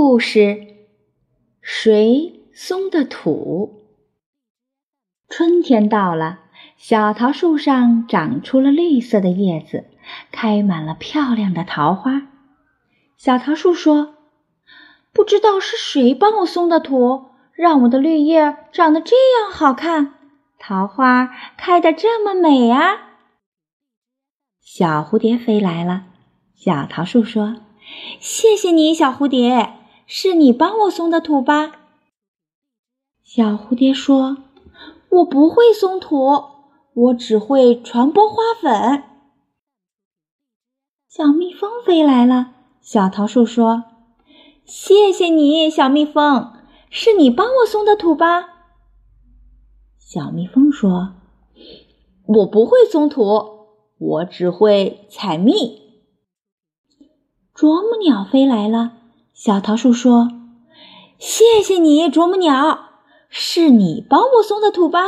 故事：谁松的土？春天到了，小桃树上长出了绿色的叶子，开满了漂亮的桃花。小桃树说：“不知道是谁帮我松的土，让我的绿叶长得这样好看，桃花开得这么美啊！”小蝴蝶飞来了，小桃树说。谢谢你，小蝴蝶，是你帮我松的土吧？小蝴蝶说：“我不会松土，我只会传播花粉。”小蜜蜂飞来了，小桃树说：“谢谢你，小蜜蜂，是你帮我松的土吧？”小蜜蜂说：“我不会松土，我只会采蜜。”啄木鸟飞来了，小桃树说：“谢谢你，啄木鸟，是你帮我松的土吧？”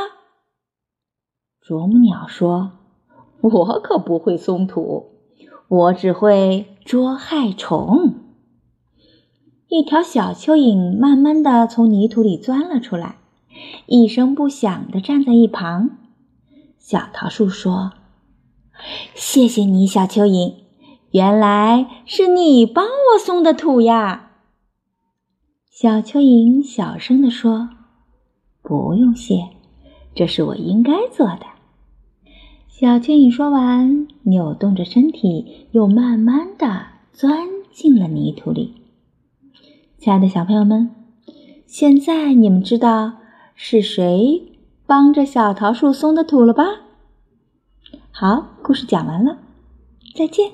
啄木鸟说：“我可不会松土，我只会捉害虫。”一条小蚯蚓慢慢的从泥土里钻了出来，一声不响的站在一旁。小桃树说：“谢谢你，小蚯蚓。”原来是你帮我松的土呀！小蚯蚓小声地说：“不用谢，这是我应该做的。”小蚯蚓说完，扭动着身体，又慢慢的钻进了泥土里。亲爱的小朋友们，现在你们知道是谁帮着小桃树松的土了吧？好，故事讲完了，再见。